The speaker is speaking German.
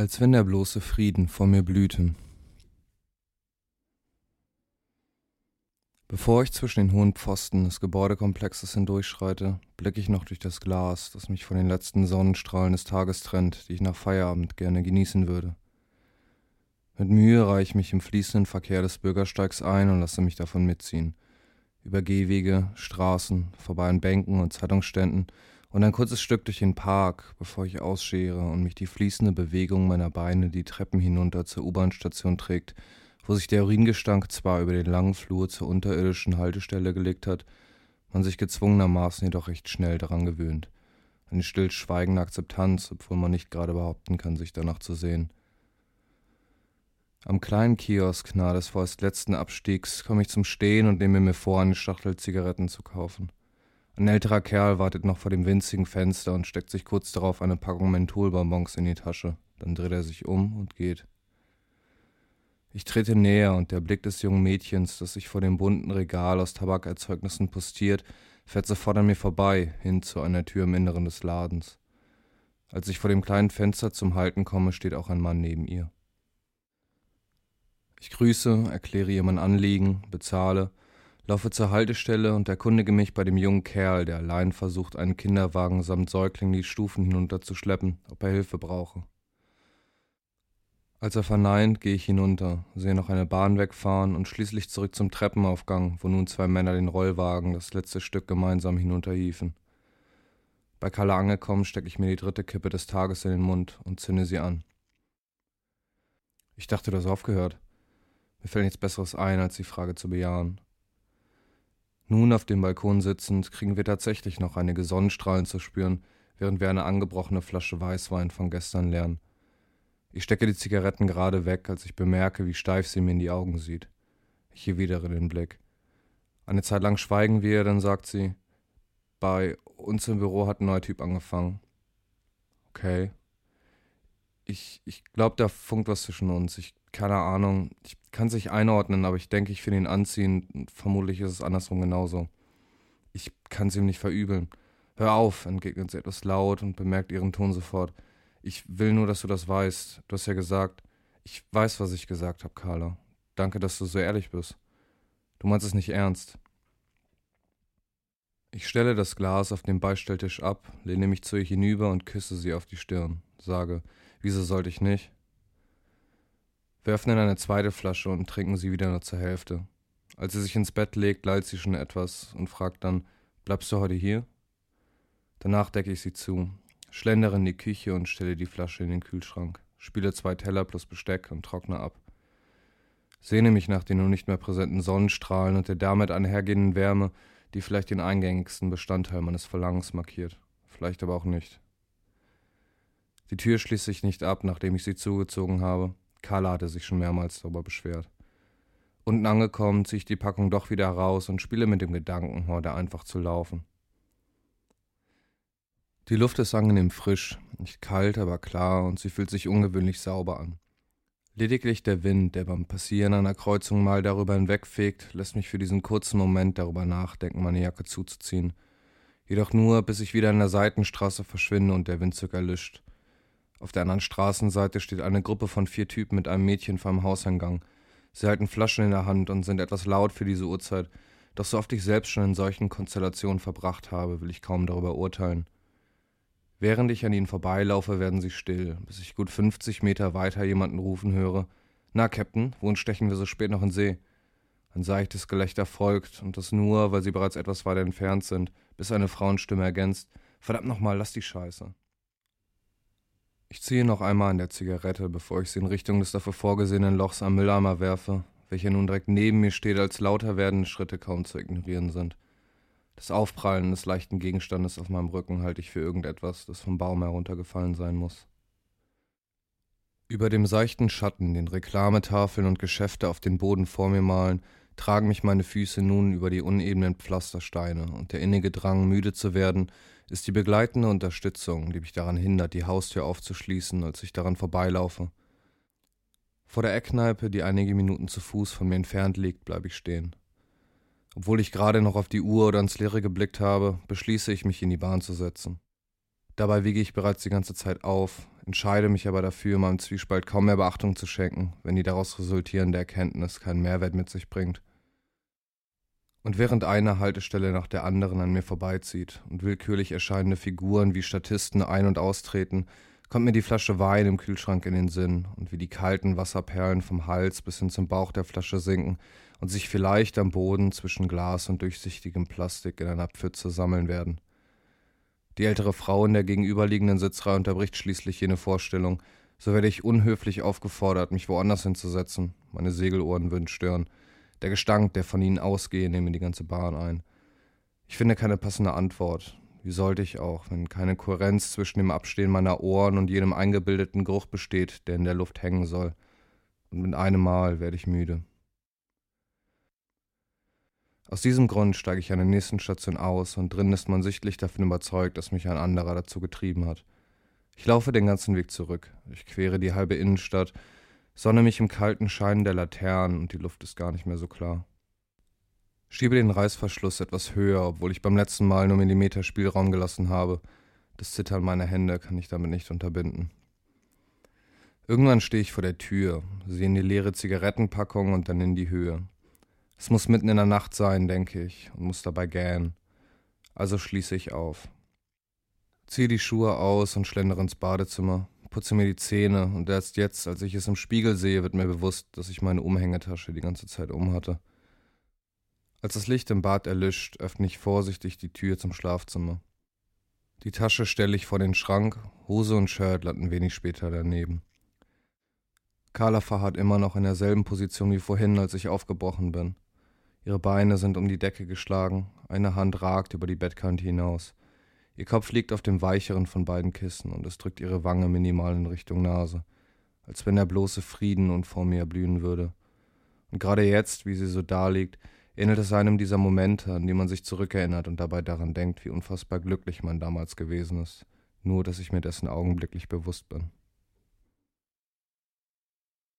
als wenn der bloße Frieden vor mir blühte. Bevor ich zwischen den hohen Pfosten des Gebäudekomplexes hindurchschreite, blicke ich noch durch das Glas, das mich von den letzten Sonnenstrahlen des Tages trennt, die ich nach Feierabend gerne genießen würde. Mit Mühe reiche ich mich im fließenden Verkehr des Bürgersteigs ein und lasse mich davon mitziehen. Über Gehwege, Straßen, vorbei an Bänken und Zeitungsständen und ein kurzes Stück durch den Park, bevor ich ausschere und mich die fließende Bewegung meiner Beine die Treppen hinunter zur U-Bahn-Station trägt, wo sich der Uringestank zwar über den langen Flur zur unterirdischen Haltestelle gelegt hat, man sich gezwungenermaßen jedoch recht schnell daran gewöhnt. Eine stillschweigende Akzeptanz, obwohl man nicht gerade behaupten kann, sich danach zu sehen. Am kleinen Kiosk nahe des vorerst letzten Abstiegs komme ich zum Stehen und nehme mir vor, eine Schachtel Zigaretten zu kaufen. Ein älterer Kerl wartet noch vor dem winzigen Fenster und steckt sich kurz darauf eine Packung Mentholbonbons in die Tasche. Dann dreht er sich um und geht. Ich trete näher und der Blick des jungen Mädchens, das sich vor dem bunten Regal aus Tabakerzeugnissen postiert, fährt sofort an mir vorbei, hin zu einer Tür im Inneren des Ladens. Als ich vor dem kleinen Fenster zum Halten komme, steht auch ein Mann neben ihr. Ich grüße, erkläre ihr mein Anliegen, bezahle laufe zur Haltestelle und erkundige mich bei dem jungen Kerl, der allein versucht, einen Kinderwagen samt Säugling die Stufen hinunterzuschleppen, ob er Hilfe brauche. Als er verneint, gehe ich hinunter, sehe noch eine Bahn wegfahren und schließlich zurück zum Treppenaufgang, wo nun zwei Männer den Rollwagen das letzte Stück gemeinsam hinunterhiefen. Bei Kalle angekommen, stecke ich mir die dritte Kippe des Tages in den Mund und zünde sie an. Ich dachte, du hast aufgehört. Mir fällt nichts Besseres ein, als die Frage zu bejahen. Nun auf dem Balkon sitzend, kriegen wir tatsächlich noch einige Sonnenstrahlen zu spüren, während wir eine angebrochene Flasche Weißwein von gestern leeren. Ich stecke die Zigaretten gerade weg, als ich bemerke, wie steif sie mir in die Augen sieht. Ich erwidere den Blick. Eine Zeit lang schweigen wir, dann sagt sie, bei uns im Büro hat ein neuer Typ angefangen. Okay. Ich, ich glaube, da funkt was zwischen uns. Ich, keine Ahnung. Ich kann es nicht einordnen, aber ich denke, ich finde ihn anziehend. Vermutlich ist es andersrum genauso. Ich kann es ihm nicht verübeln. Hör auf, entgegnet sie etwas laut und bemerkt ihren Ton sofort. Ich will nur, dass du das weißt. Du hast ja gesagt. Ich weiß, was ich gesagt habe, Carla. Danke, dass du so ehrlich bist. Du meinst es nicht ernst. Ich stelle das Glas auf den Beistelltisch ab, lehne mich zu ihr hinüber und küsse sie auf die Stirn. Sage, wieso sollte ich nicht? Wir öffnen eine zweite Flasche und trinken sie wieder nur zur Hälfte. Als sie sich ins Bett legt, lallt sie schon etwas und fragt dann, bleibst du heute hier? Danach decke ich sie zu, schlendere in die Küche und stelle die Flasche in den Kühlschrank, spiele zwei Teller plus Besteck und trockne ab. Sehne mich nach den nun nicht mehr präsenten Sonnenstrahlen und der damit einhergehenden Wärme, die vielleicht den eingängigsten Bestandteil meines Verlangens markiert, vielleicht aber auch nicht. Die Tür schließt sich nicht ab, nachdem ich sie zugezogen habe. Carla hatte sich schon mehrmals darüber beschwert. Unten angekommen ziehe ich die Packung doch wieder heraus und spiele mit dem Gedanken, heute einfach zu laufen. Die Luft ist angenehm frisch, nicht kalt, aber klar und sie fühlt sich ungewöhnlich sauber an. Lediglich der Wind, der beim Passieren einer Kreuzung mal darüber hinwegfegt, lässt mich für diesen kurzen Moment darüber nachdenken, meine Jacke zuzuziehen. Jedoch nur, bis ich wieder in der Seitenstraße verschwinde und der Windzug erlischt. Auf der anderen Straßenseite steht eine Gruppe von vier Typen mit einem Mädchen vor dem Hauseingang. Sie halten Flaschen in der Hand und sind etwas laut für diese Uhrzeit, doch so oft ich selbst schon in solchen Konstellationen verbracht habe, will ich kaum darüber urteilen. Während ich an ihnen vorbeilaufe, werden sie still, bis ich gut 50 Meter weiter jemanden rufen höre. Na, Captain, wohin stechen wir so spät noch in See? Ein seichtes Gelächter folgt, und das nur, weil sie bereits etwas weiter entfernt sind, bis eine Frauenstimme ergänzt. Verdammt nochmal, lass die Scheiße. Ich ziehe noch einmal an der Zigarette, bevor ich sie in Richtung des dafür vorgesehenen Lochs am Mülleimer werfe, welcher nun direkt neben mir steht, als lauter werdende Schritte kaum zu ignorieren sind. Das Aufprallen des leichten Gegenstandes auf meinem Rücken halte ich für irgendetwas, das vom Baum heruntergefallen sein muss. Über dem seichten Schatten, den Reklametafeln und Geschäfte auf den Boden vor mir malen, tragen mich meine Füße nun über die unebenen Pflastersteine, und der innige Drang, müde zu werden, ist die begleitende Unterstützung, die mich daran hindert, die Haustür aufzuschließen, als ich daran vorbeilaufe. Vor der Eckkneipe, die einige Minuten zu Fuß von mir entfernt liegt, bleibe ich stehen. Obwohl ich gerade noch auf die Uhr oder ins Leere geblickt habe, beschließe ich, mich in die Bahn zu setzen. Dabei wiege ich bereits die ganze Zeit auf, entscheide mich aber dafür, meinem Zwiespalt kaum mehr Beachtung zu schenken, wenn die daraus resultierende Erkenntnis keinen Mehrwert mit sich bringt. Und während eine Haltestelle nach der anderen an mir vorbeizieht und willkürlich erscheinende Figuren wie Statisten ein- und austreten, kommt mir die Flasche Wein im Kühlschrank in den Sinn und wie die kalten Wasserperlen vom Hals bis hin zum Bauch der Flasche sinken und sich vielleicht am Boden zwischen Glas und durchsichtigem Plastik in einer Pfütze sammeln werden. Die ältere Frau in der gegenüberliegenden Sitzreihe unterbricht schließlich jene Vorstellung, so werde ich unhöflich aufgefordert, mich woanders hinzusetzen. Meine Segelohren würden stören. Der Gestank, der von ihnen ausgehe, nehme die ganze Bahn ein. Ich finde keine passende Antwort. Wie sollte ich auch, wenn keine Kohärenz zwischen dem Abstehen meiner Ohren und jenem eingebildeten Geruch besteht, der in der Luft hängen soll. Und mit einem Mal werde ich müde. Aus diesem Grund steige ich an der nächsten Station aus und drinnen ist man sichtlich davon überzeugt, dass mich ein anderer dazu getrieben hat. Ich laufe den ganzen Weg zurück. Ich quere die halbe Innenstadt, sonne mich im kalten Schein der Laternen und die Luft ist gar nicht mehr so klar. Schiebe den Reißverschluss etwas höher, obwohl ich beim letzten Mal nur Millimeter Spielraum gelassen habe. Das Zittern meiner Hände kann ich damit nicht unterbinden. Irgendwann stehe ich vor der Tür, sehe in die leere Zigarettenpackung und dann in die Höhe. Es muss mitten in der Nacht sein, denke ich, und muss dabei gähnen. Also schließe ich auf. Ziehe die Schuhe aus und schlendere ins Badezimmer, putze mir die Zähne und erst jetzt, als ich es im Spiegel sehe, wird mir bewusst, dass ich meine Umhängetasche die ganze Zeit um hatte. Als das Licht im Bad erlischt, öffne ich vorsichtig die Tür zum Schlafzimmer. Die Tasche stelle ich vor den Schrank, Hose und Shirt landen wenig später daneben. Carla verharrt immer noch in derselben Position wie vorhin, als ich aufgebrochen bin. Ihre Beine sind um die Decke geschlagen, eine Hand ragt über die Bettkante hinaus. Ihr Kopf liegt auf dem weicheren von beiden Kissen und es drückt ihre Wange minimal in Richtung Nase, als wenn der bloße Frieden nun vor mir erblühen würde. Und gerade jetzt, wie sie so daliegt, ähnelt es einem dieser Momente, an die man sich zurückerinnert und dabei daran denkt, wie unfassbar glücklich man damals gewesen ist, nur dass ich mir dessen augenblicklich bewusst bin.